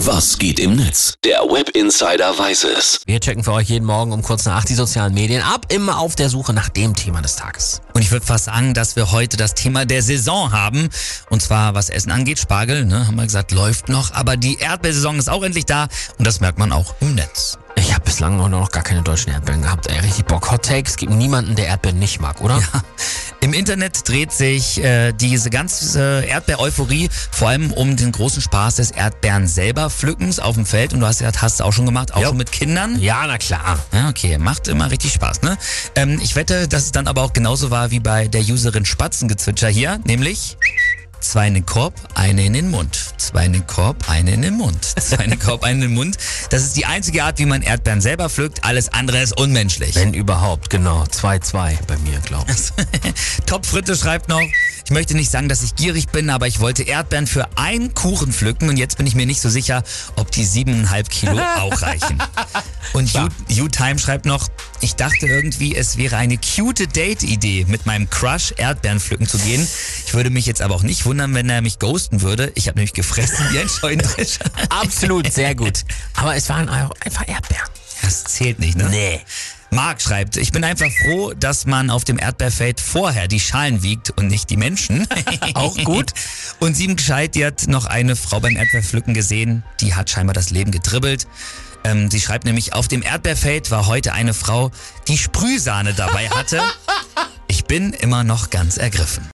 Was geht im Netz? Der Web Insider weiß es. Wir checken für euch jeden Morgen um kurz nach acht die sozialen Medien ab, immer auf der Suche nach dem Thema des Tages. Und ich würde fast sagen, dass wir heute das Thema der Saison haben. Und zwar, was Essen angeht, Spargel, ne, haben wir gesagt, läuft noch. Aber die Erdbeersaison ist auch endlich da und das merkt man auch im Netz. Bislang auch noch gar keine deutschen Erdbeeren gehabt. Ey, richtig Bock. Hot Take, es gibt niemanden, der Erdbeeren nicht mag, oder? Ja. Im Internet dreht sich äh, diese ganze Erdbeer-Euphorie vor allem um den großen Spaß des Erdbeeren selber pflückens auf dem Feld. Und du hast ja hast auch schon gemacht, auch Ja. schon mit Kindern. Ja, na klar. Ja, okay, macht immer richtig Spaß, ne? Ähm, ich wette, dass es dann aber auch genauso war wie bei der Userin Spatzengezwitscher hier, nämlich zwei in den Korb, eine in den Mund. Zwei in den Korb, eine in den Mund. Zwei in den Korb, eine in den Mund. Das ist die einzige Art, wie man Erdbeeren selber pflückt. Alles andere ist unmenschlich. Wenn überhaupt, genau. 2-2 bei mir, glaube ich. Top Fritte schreibt noch, ich möchte nicht sagen, dass ich gierig bin, aber ich wollte Erdbeeren für einen Kuchen pflücken und jetzt bin ich mir nicht so sicher, ob die siebeneinhalb Kilo auch reichen. Und U-Time schreibt noch, ich dachte irgendwie, es wäre eine cute Date-Idee, mit meinem Crush Erdbeeren pflücken zu gehen. Ich würde mich jetzt aber auch nicht wundern, wenn er mich ghosten würde. Ich habe nämlich gefressen wie ein Scheunendrescher. Absolut, sehr gut. Aber es waren einfach Erdbeeren. Das zählt nicht, ne? Nee. Marc schreibt, ich bin einfach froh, dass man auf dem Erdbeerfeld vorher die Schalen wiegt und nicht die Menschen. Auch gut. Und sieben gescheit, die hat noch eine Frau beim Erdbeerpflücken gesehen, die hat scheinbar das Leben gedribbelt. Ähm, sie schreibt nämlich, auf dem Erdbeerfeld war heute eine Frau, die Sprühsahne dabei hatte. Ich bin immer noch ganz ergriffen.